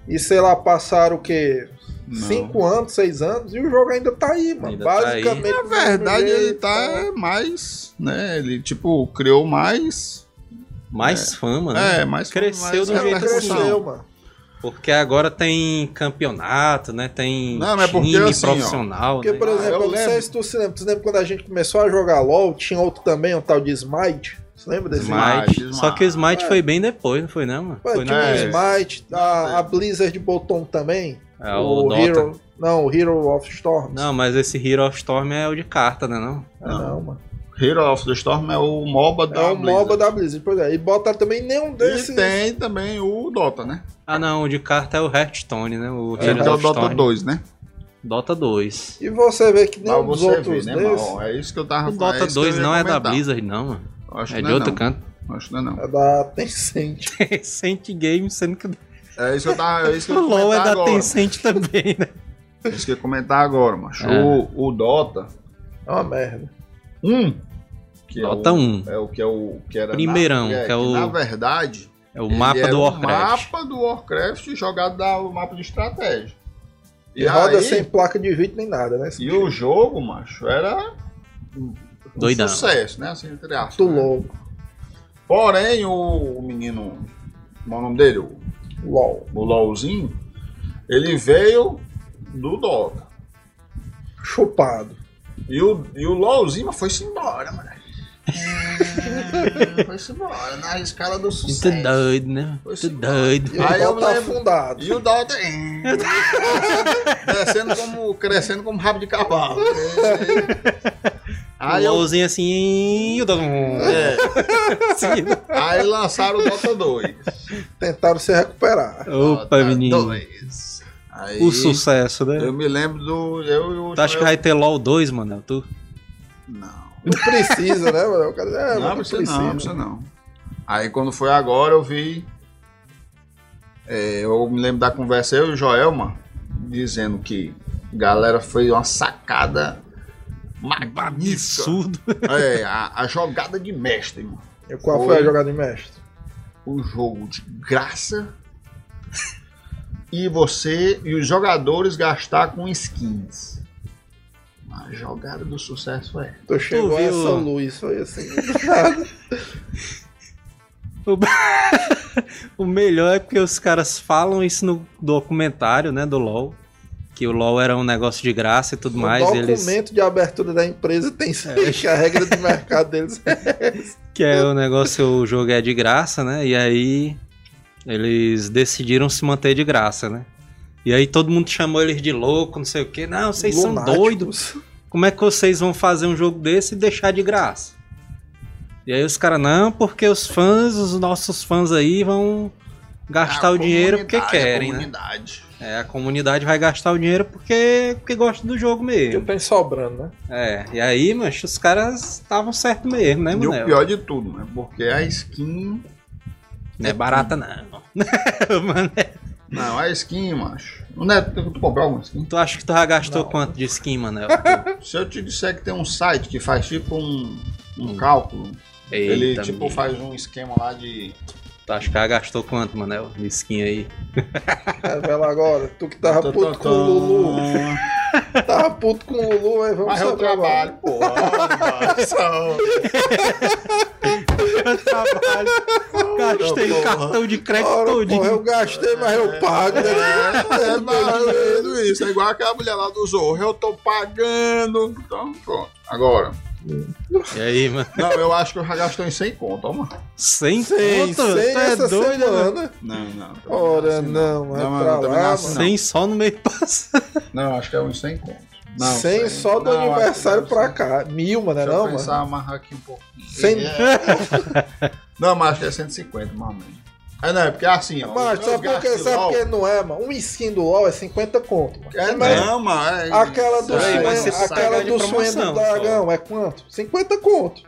E sei lá, passaram o que? 5 anos, 6 anos, e o jogo ainda tá aí, mano. Ainda tá Basicamente. Tá Na verdade, ele tá mais, né? Ele, tipo, criou mais. Mais é. fama, né? É, mais Cresceu do jeito que assim. cresceu, mano. Porque agora tem campeonato, né? Tem não, é time porque, assim, profissional. Ó, porque, né? por exemplo, ah, eu não sei se tu se lembra. Tu lembra quando a gente começou a jogar LOL, tinha outro também, um tal de Smite? Você lembra desse Smite? Smite. Só que o Smite é. foi bem depois, não foi né, mano? Foi tinha é. Smite, a, é. a Blizzard botou um também. É, o Dota. Hero. Não, o Hero of Storms. Não, mas esse Hero of Storm é o de carta, né não? Ah, não, mano. Hero of the Storm é o MOBA da É o Blizzard. MOBA da Blizzard. Pois é. E botaram também nenhum desses. E tem também o Dota, né? Ah não, o de carta é o Hearthstone, né? O É, Heroes é o Dota Storm. 2, né? Dota 2. E você vê que nenhum dos você outros vê, né, desses mal? É isso que eu tava O falando. Dota é isso que eu 2 ia não é da comentar. Blizzard não, mano. Acho que É não de outro não. canto. Acho que não é não. é da Tencent. Tencent Games, sendo que É isso que eu tava. É isso que o eu LoL é da agora. Tencent também, né? É isso que eu ia comentar agora, macho. É. O, o Dota É uma merda. 1. Que Dota é o, 1. É o que é o que era Primeirão, na, que é o- na verdade, É o mapa do o Warcraft. mapa do Warcraft jogado da o mapa de estratégia. E, roda aí- sem placa de vídeo nem nada, né? E o jogo, macho, era um Doidão. sucesso, né? Assim, entre aspas. Muito né? louco. Porém, o, o menino, como é o nome dele? O, LOL. o LOLzinho, ele veio do Dota. Chupado. E o, e o LOLzinho mas foi-se embora, mano. É, foi-se embora, na escala do Muito sucesso. doido, né? Sim. doido. E Aí eu tá lembro- afundado. E o Dota crescendo como, crescendo como rabo de cavalo. Aí, o eu- LOLzinho assim. e o Dota- é, Assim. aí lançaram o Dota 2. Tentaram se recuperar. Opa, Dota menino. 2. Aí, O sucesso, né? Eu me lembro do. Eu, e o Tu acha que Joel- vai ter LOL 2, mano? Tu? Não. Não precisa, né, mano? O cara, é, não, não precisa precisa. não, precisa não. Aí quando foi agora eu vi. é, eu me lembro da conversa, eu e o Joel, mano, dizendo que a galera fez uma sacada. Absurdo. É, a, a jogada de mestre, mano. E qual foi, Foi. a jogada de mestre? O jogo de graça. E você e os jogadores gastar com skins. A jogada do sucesso é. Tu chegou a essa luz, foi assim. O melhor é porque os caras falam isso no documentário, né, do LoL. Que o LoL era um negócio de graça e tudo O mais. documento Eles, de abertura da empresa tem que a regra de mercado deles é que é o negócio, o jogo é de graça, né? E aí eles decidiram se manter de graça, né? E aí todo mundo chamou eles de louco, não sei o quê. Não, vocês são lunáticos. doidos. Como é que vocês vão fazer um jogo desse e deixar de graça? E aí os caras, não, porque os fãs, os nossos fãs aí vão gastar A o dinheiro porque querem, né? comunidade. É, a comunidade vai gastar o dinheiro porque, porque gosta do jogo Que mesmo. tem sobrando, né? É, e aí, mancho, os caras estavam certo mesmo, né, E o Manel? pior de tudo, né? Porque a skin. Não é barata, não. Mano, é- Não, a skin, macho. Não é, tu, tu comprou alguma skin? tu acha que tu já gastou Não. quanto de skin, Manel? Se eu te disser que tem um site que faz tipo um, um cálculo, ele Eita, tipo menino. faz um esquema lá de. Tu acha que já gastou quanto, Manel, skin aí? Revela agora. Tu que tava puto com o Lulu. Tava puto com o Lulu, aí vamos Mas eu saber agora. trabalho, porra. Eu trabalho, gastei Porra. cartão de crédito Ora, todinho. porra, eu gastei, mas eu pago, né? É, é maravilhoso isso. É igual aquela mulher lá do Zorro. Eu tô pagando. Então, pronto. Agora. E aí, mano? Não, eu acho que eu já gastei em 100 conto, ó, mano. 100 Sem, conto? Tu é essa doido, mano? semana. Não, não. também Ora, assim, não, é Não, pra também lá, não é assim, mano. não. 100 só no meio passado. Não, acho que é uns 100 conto. Não, Sem cem. só do Não, aniversário pra cá. Mil, mano, é Deixa não, eu pensar, mano? amarrar aqui um pouquinho. Cem- É. Não, mas acho que é 150, mamãe. É, não, é porque assim, ó. Mas sabe por que? Sabe LOL- não é, mano? Um skin do LOL é 50 conto, mano. É, Mas não, mano. é- Aquela do, ser aquela do promoção, do Dragão é quanto? 50 conto.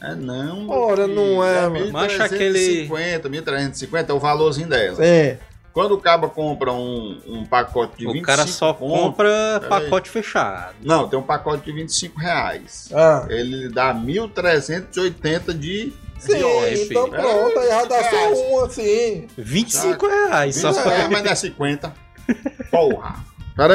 É não. Ora, não é, mano. Mas aquele- 1.350, 1.350 é o valorzinho dela. É. Quando o caba compra um, um pacote de O 25 cara só conto- compra Peraí. pacote fechado. Não, tem um pacote de 25 reais. Ah. Ele dá 1.380 de... Sim, Olha, então filho. pronto, aí já dá só um assim. 25 reais. Só 25 pra... reais, mas é 50. Porra. Pera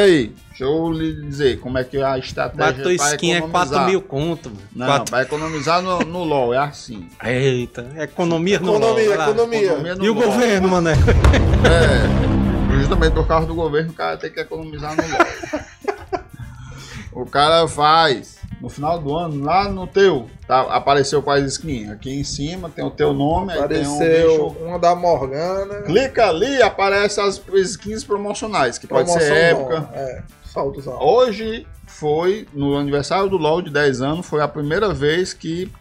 Deixa eu lhe dizer como é que é a estratégia pra skin é economizar. 4 mil conto, mano. Não, Quatro- pra economizar no, no LOL, é assim. Eita, economia no Economia, LOL, vai lá. economia. Economia no E o LOL. governo, mané? É, justamente por causa do governo, o cara tem que economizar no LOL. o cara faz, no final do ano, lá no teu, tá, apareceu quais skins? Aqui em cima tem o teu nome, aí tem um Apareceu bicho. uma da Morgana. Clica ali, aparece as skins promocionais, que pode ser promoção época. nova, É, saldos altos. Hoje foi, no aniversário do LoL de 10 anos, foi a primeira vez que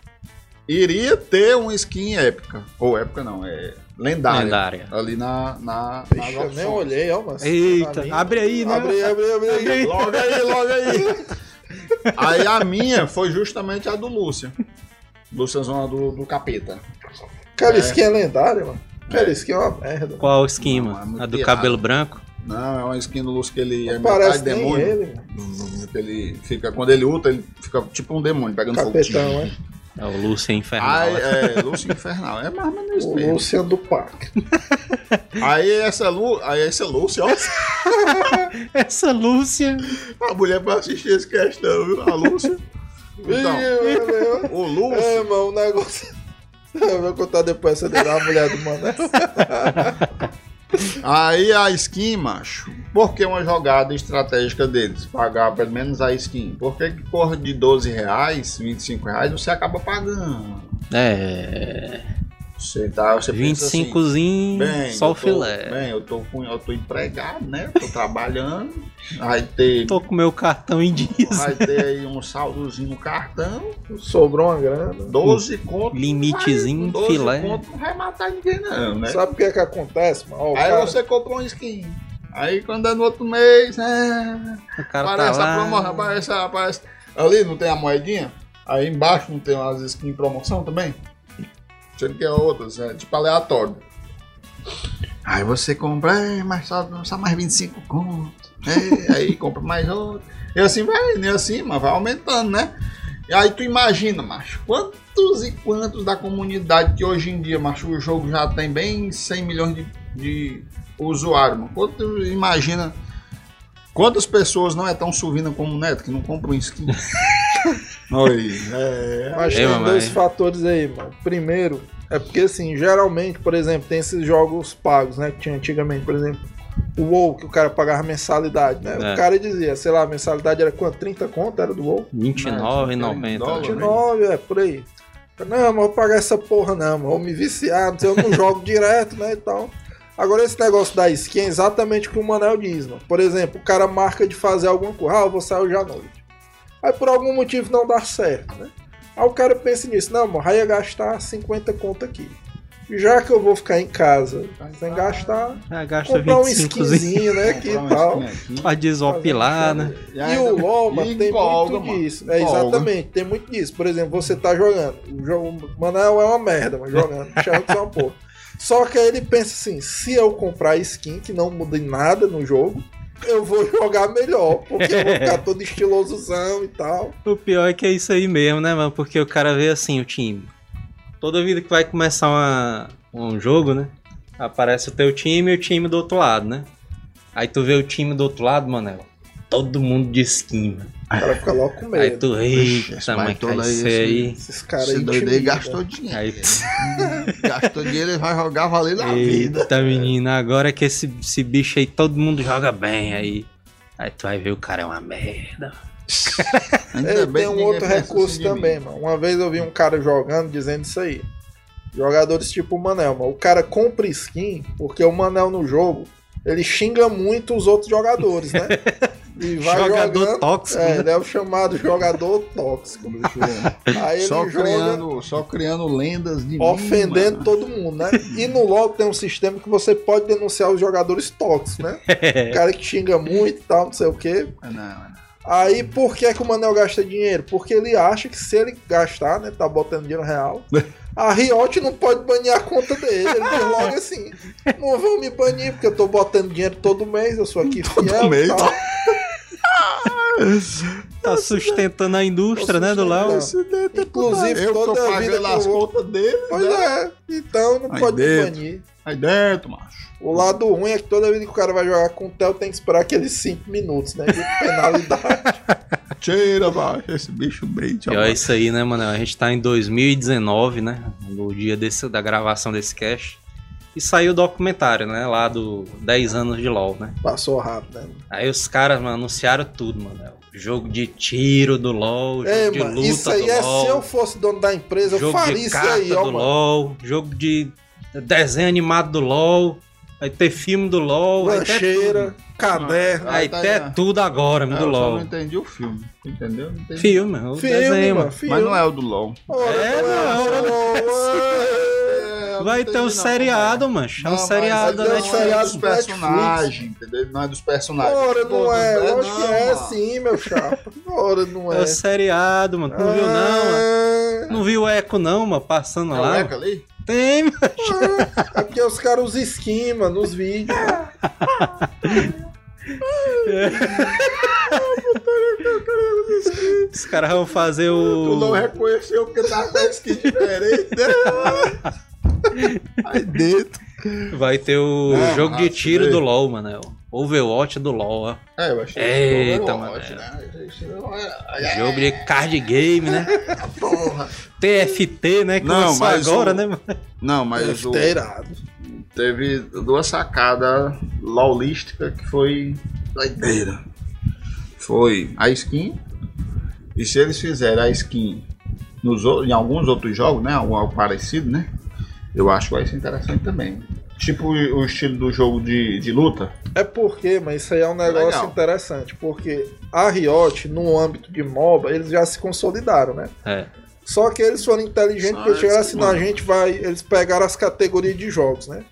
iria ter uma skin épica. Ou épica não, é lendária. Lendária. Ali na, na, nas Ixi, eu nem olhei, ó, mas. Eita, abre aí, né? Abre aí, abre aí, abre aí. Abre aí. Logo aí, logo aí. Aí a minha foi justamente a do Lúcia. Lúcia Zona do, do Capeta. Aquela É. skin é lendária, mano. Aquela skin é uma merda. Qual skin, Não, é mano? muito A do pirata. cabelo branco? Não, é uma skin do Lúcio que ele é Não parece metade nem demônio. ele. Que ele fica, quando ele luta, ele fica tipo um demônio, pegando Capetão, fogo. né? É o Lúcio Infernal. Aí, né? é, Lúcio Infernal. É mais ou menos isso O mesmo. Luciano do Parque. Aí essa, Lu, aí essa Lúcia, ó. Essa Lúcia. A mulher pra assistir esse questão, viu? A Lúcia. Então, Ih, meu, o Lúcio. É, mano, o negócio. Eu vou contar depois essa dele, a mulher do Manel. Aí a skin, macho. Por que uma jogada estratégica deles? Pagar pelo menos a skin. Por que que corre de 12 reais, 25 reais, você acaba pagando? É. Você tá, você pensa assim, 25zinho, bem, só o filé. Bem, eu tô, com, eu tô empregado, né? Tô trabalhando. Vai ter, Tô com meu cartão em dias. vai ter aí um saldozinho no cartão. Sobrou uma grana. 12 conto. Limitezinho, vai, 12 filé. conto não vai matar ninguém, não, né? Sabe o que é que acontece, mano? Aí cara- você comprou um skin. Aí quando é no outro mês, é, O cara aparece tá a promoção, aparece, aparece. Ali não tem a moedinha? Aí embaixo não tem umas skins em promoção também? Sendo que é outras, é tipo aleatório. Aí você compra, é, mas só, só mais 25 conto. É, aí compra mais outro. E assim vai, nem assim, mas vai aumentando, né? E aí tu imagina, macho, quantos e quantos da comunidade que hoje em dia, macho, o jogo já tem bem 100 milhões de, de usuários, mano. Quanto, imagina quantas pessoas não é tão suvina como o Neto, que não compram skin. Oi, é... Mas Ei, tem mamãe. dois fatores aí, mano. Primeiro, é porque assim, geralmente, por exemplo, tem esses jogos pagos, né? Que tinha antigamente, por exemplo, o WoW, que o cara pagava mensalidade, né? É. O cara dizia, sei lá, a mensalidade era quanto? 30 conto era do WoW? R$29,90. Dólar. 29, é, por aí. Não, mas vou pagar essa porra não, mano. Vou me viciar, não sei, eu não jogo direto, né, e tal. Agora, esse negócio da skin é exatamente o que o Manel diz, mano. Por exemplo, o cara marca de fazer alguma coisa. Ah, eu vou sair hoje à noite. Aí, por algum motivo, não dá certo, né? Aí o cara pensa nisso. Não, mano, aí ia gastar 50 conto aqui. Já que eu vou ficar em casa sem gastar, Ah, gasta comprar um 25 skinzinho, né, que Comprar uma tal. aqui. pra desopilar, né? E o LoL, mano, E tem muito mano. disso. É, exatamente, tem muito disso. Por exemplo, você tá jogando. O jogo, Manel é uma merda, mas jogando. Que é uma porra. Só que aí ele pensa assim: se eu comprar skin que não muda em nada no jogo, eu vou jogar melhor. Porque eu vou ficar todo estilosozão e tal. O pior é que é isso aí mesmo, né, mano? Porque o cara vê assim o time. Toda vida que vai começar uma- um jogo, né? Aparece o teu time e o time do outro lado, né? Aí tu vê o time do outro lado, Manel. Todo mundo de skin, mano. O cara fica logo com Aí medo. tu, Ixi, esse eita, mas que aí, esse- aí. Esses caras Esse aí. doido aí gastou dinheiro. Aí, gastou dinheiro e vai jogar valendo a vida. eita, menina, agora que esse, esse bicho aí todo mundo joga bem aí. Aí tu vai ver o cara é uma merda. Ele tem um outro recurso assim também, mano. Uma vez eu vi um cara jogando dizendo isso aí. Jogadores tipo o Manel, mano. O cara compra skin porque o Manel no jogo ele xinga muito os outros jogadores, né? E vai Jogador jogando. tóxico, É, né? ele é o chamado jogador tóxico. Aí ele Só joga criando, só criando lendas de mim, ofendendo mano. todo mundo, né? E no LoL tem um sistema que você pode denunciar os jogadores tóxicos, né? O cara que xinga muito e tal, não sei o quê. Não, não. Aí, por que, que o Manel gasta dinheiro? Porque ele acha que se ele gastar, né, tá botando dinheiro real, a Riot não pode banir a conta dele. Ele diz logo assim, não vão me banir porque eu tô botando dinheiro todo mês, eu sou aqui fiel mês, e tal. Tá sustentando a indústria, né, do Léo? Sustentando. Inclusive, Eu tô toda a vida pagando que eu as contas dele. Pois né? é, então não Aí pode dentro. banir. Aí dentro, macho. O lado ruim é que toda vez que o cara vai jogar com o Theo tem que esperar aqueles 5 minutos, né? De penalidade. Tira, vai, esse bicho bem, E é isso aí, né, mano? A gente tá em 2019, né? No dia desse, da gravação desse cast. E saiu o documentário, né? Lá do 10 anos de LoL, né? Passou rápido, né? Aí os caras, mano, anunciaram tudo, mano. Jogo de tiro do LoL, jogo Ei, de mano, luta isso aí do é LoL. se eu fosse dono da empresa, eu jogo faria de isso carta aí, ó, do mano. LoL, jogo de desenho animado do LoL, vai ter filme do LoL, Lancheira, tudo. caderno. Vai tá aí, ó. tudo agora, É, do eu só LoL. não entendi o filme, entendeu? Não entendi. Filme, o Filme, desenho, mano, mano. filme. Mas não é o do LOL. Ora, É, não, não, não, Vai ter um seriado, mano. É um seriado da ter um não é dos personagens, entendeu? Não é dos personagens. Ora, não é. Todos, Lógico que não, é mano. sim, meu chapa. Ora, não É é. o seriado, mano. Tu não viu, não, mano? Ah, Não viu o Eco, não, mano, passando É o lá? Eca ali? Tem, mano. É porque os caras usam skin, mano, nos vídeos. Os caras vão fazer Tu não o. reconheceu porque tá com a skin diferente, Aí dentro. Vai ter o Não, jogo de tiro velho. do LoL, mano. é Overwatch do LoL, ó. É, eu achei Eita, mano, é. né? É- Jogo de card game, né? Porra. TFT, né? Que Não, mas agora, o- né, mano? Não, mas o, teve duas sacadas lolísticas que foi doideira. Foi a skin. E se eles fizerem a skin nos, em alguns outros jogos, né? Algo parecido, né? Eu acho ser interessante também. Tipo o, estilo do jogo de, de luta. É porque, mas isso aí é um negócio Legal. interessante. Porque a Riot, no âmbito de MOBA, eles já se consolidaram, né? É. Só que eles foram inteligentes Só porque chegaram assim, não, a gente vai. Eles pegaram as categorias de jogos, né?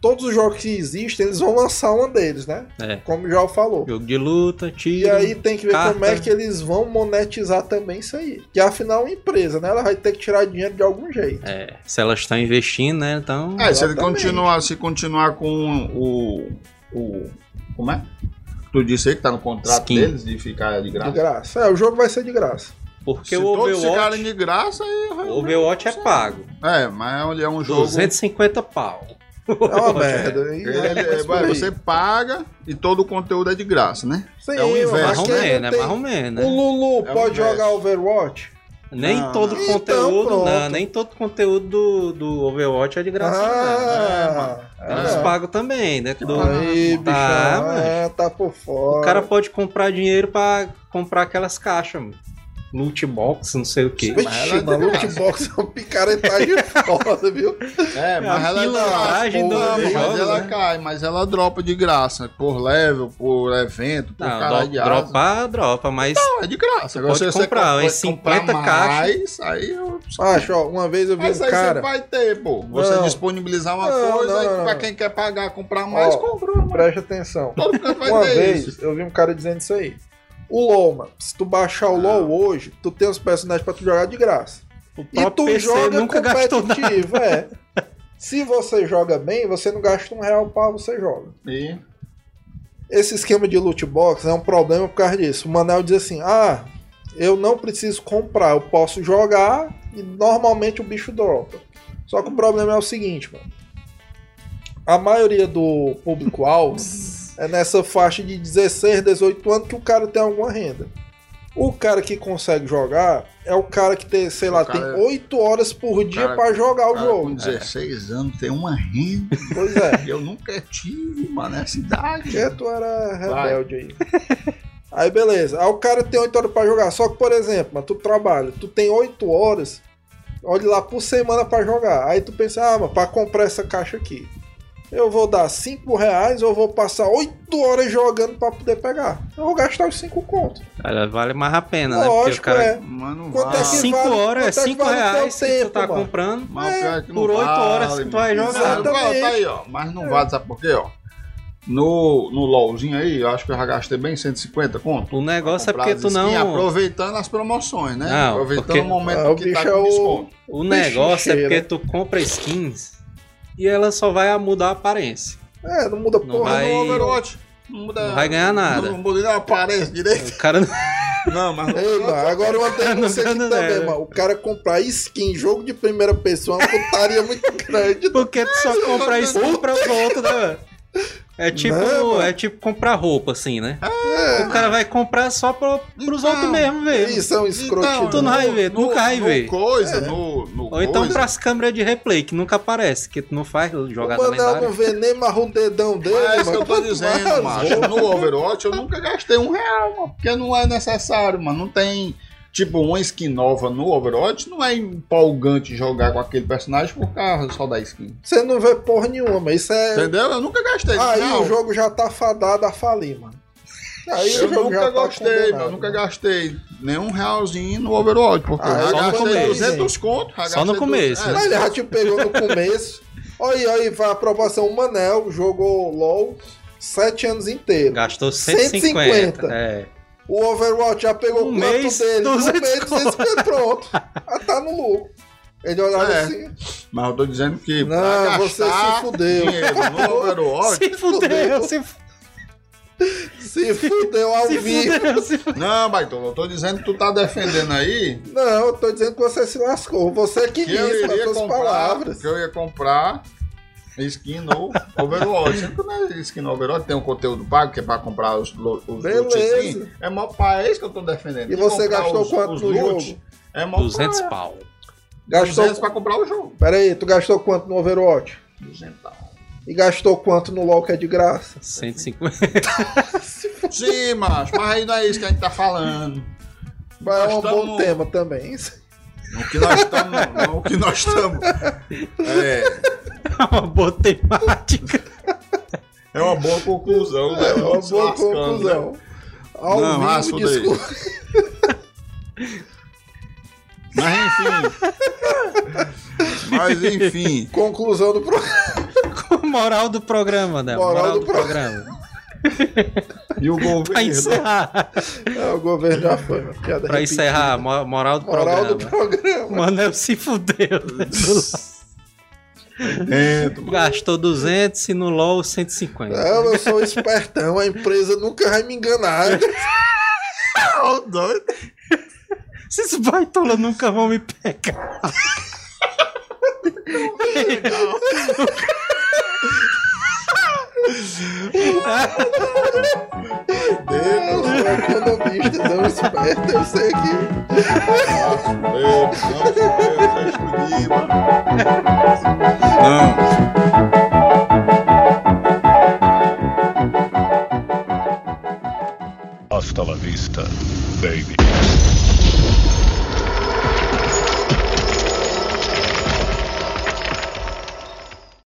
Todos os jogos que existem, eles vão lançar uma deles, né? É. Como o João falou. Jogo de luta, E tiro. aí tem que ver carta. como é que eles vão monetizar também isso aí. Que afinal é uma empresa, né? Ela vai ter que tirar dinheiro de algum jeito. É, se elas estão investindo, né? Então. É, se ele continuar, se continuar com o. o como é? Tu disse aí que tá no contrato Skin. deles de ficar de graça. De graça. É, o jogo vai ser de graça. Porque se o todos Overwatch. ficarem de graça, aí O Overwatch é pago. É, mas ele é um jogo. 250 pau. É uma merda. E Ele, é, vai, aí. você paga e todo o conteúdo é de graça, né? Sim, é o inverso. quem Marromeno, não é tem- marromeno, O né? Lulu É pode inverso. jogar Overwatch? Nem Não, todo não. Então, conteúdo, não, nem todo conteúdo do, do Overwatch é de graça. Ah, não. Tem uns é. pagos também, né? Do, Aí, bichão, Tá, mano. é, tá por fora. o cara pode comprar dinheiro pra comprar aquelas caixas, mano. Loot box, não sei o que. Mas ela Vixe, é mano, graça. lootbox é uma picaretagem foda, viu? É, mas ela é pilantragem Pô, do mas jogo, ela né? cai, mas ela dropa de graça. Por level, por evento, por Não, caralho dro de asa. dropar, dropa, mas Não, é de graça. Agora, Pode você comprar, compra- em 50 comprar mais, aí eu... Acho, ó, uma vez eu vi Mas um aí cara. você vai ter, pô. Você Não. disponibilizar uma Não, coisa não, e não, pra quem quer pagar, comprar mais, Ó, comprou, mano. Preste atenção. Todo canto vai Uma ter vez isso. eu vi um cara dizendo isso aí. O LoL, mano, se tu baixar o Ah. LoL hoje, tu tem os personagens pra tu jogar de graça. o E tu PC joga nunca competitivo, é. Se você joga bem, você não gasta um real pra você joga. E Esse esquema de loot box é um problema por causa disso. O Manel diz assim: ah, eu não preciso comprar, eu posso jogar e normalmente o bicho dropa. Só que o problema é o seguinte, mano. A maioria do público-alvo é nessa faixa de 16, 18 anos que o cara tem alguma renda. O cara que consegue jogar é o cara que tem, sei O lá, cara- tem 8 horas por dia cara- pra jogar o cara jogo. com 16 anos tem uma renda. Pois é. Eu nunca tive, mano, nessa idade. Porque tu era rebelde aí. Aí beleza. Aí o cara tem 8 horas pra jogar. Só que, por exemplo, mano, tu trabalha, tu tem 8 horas, olha lá, por semana pra jogar. Aí tu pensa, ah, mano, pra comprar essa caixa aqui. Eu vou dar 5 reais ou vou passar 8 horas jogando pra poder pegar. Eu vou gastar os 5 contos. Olha, Vale mais a pena, né? Porque o Lógico, cara. é. Mano, Quanto é vale. que 5 vale- horas, é quanto é que 5 vale reais que tu tá mano? comprando. Mas É, não por oito vale, horas que tu vai jogar. Exatamente. Tá aí, ó. Mas não vale, sabe por quê, ó? No, no LOLzinho aí, eu acho que eu já gastei bem 150 conto. O negócio é porque tu não. Aproveitando as promoções, né? Não, aproveitando porque- o momento Ah, o que tá é com o- desconto. O negócio é porque tu compra skins e ela só vai mudar a aparência. É, não muda Não porra vai- No nenhuma. Overwatch. Não, muda, Não vai ganhar nada. Não, não muda nem a aparência direito. O cara. Não, mas no Ei, mano, agora uma denúncia aqui Não, não, também, não. mano. O cara comprar skin, jogo de primeira pessoa, é uma putaria muito grande. Porque tu só compra compra os outros, né, velho? É tipo, Não, é tipo comprar roupa, assim, né? É, O cara vai comprar só pro, pros Então, outros mesmo ver. isso é um escrotismo. Tu não vai ver, nunca vai no ver. Coisa, no, no Ou então coisa, pras câmeras de replay, que nunca aparece, que tu não faz O jogada lendária. não vê nem mais o dedão dele, Mas é isso que eu tô dizendo, macho. No Overwatch eu nunca gastei um real, mano. Porque não é necessário, mano. Não tem. Tipo, uma skin nova no Overwatch não é empolgante jogar com aquele personagem por causa só da skin. Você não vê porra nenhuma, mas isso é. Entendeu? Eu nunca gastei. Aí não. o jogo já tá fadado a falir, mano. Aí Eu o nunca já tá gostei. Eu nunca mano. gastei nenhum realzinho no Overwatch. Porque Ah, eu só já no gastei começo. 200 contos. já Só no começo, du- né? Mas ele já te pegou no começo. Olha aí, olha aí, vai a aprovação. O Manel jogou LOL sete anos inteiros. Gastou 150. 150. É. O Overwatch já pegou Um quanto mês, dele? 200 um mês, 250, pronto. Ah, tá no lucro. Ele olhava É. assim. Mas eu tô dizendo que. Não, pra você se fudeu. Dinheiro no Overwatch. Se fudeu, se, Se fudeu ao se vivo. fudeu, se fudeu. Não, Baitola, eu tô dizendo que tu tá defendendo aí Não, eu tô dizendo que você se lascou. Você que que disse, nas iria suas comprar. palavras. Que eu ia comprar skin no Overwatch. Sendo que não é skin no Overwatch, tem um conteúdo pago que é pra comprar os, os Beleza. É mó pra é isso que eu tô defendendo. E Que você gastou os- quanto os no loot jogo? É mó 200 pra, pau. Gastou. 200 pra comprar o jogo. Pera aí, tu gastou quanto no Overwatch? 200. E gastou quanto no LoL que é de graça? 150. Sim, macho, mas aí não é isso que a gente tá falando. Vai é um Nós bom tamo- tema também. O que nós estamos. O que nós estamos. É, Uma boa temática. é uma boa conclusão, né? É uma Vamos boa lascando, né? conclusão. Ao Não, vivo, desculpa. Mas enfim. Mas enfim. Conclusão do programa. Moral do programa, né? Moral Moral, do do, pro- programa. E o Pra governo. encerrar. É, o governo já foi, Pra repetida. encerrar, mo- moral do Moral do programa. programa. Manel se fudeu. Dentro. Gastou 200 e no LOL 150. Não, eu sou espertão, a empresa nunca vai me enganar. Ô, doido. Esses baitolas nunca vão me pegar. Eu sou economista, não esperto, eu sei que. Não. Hasta la vista, baby.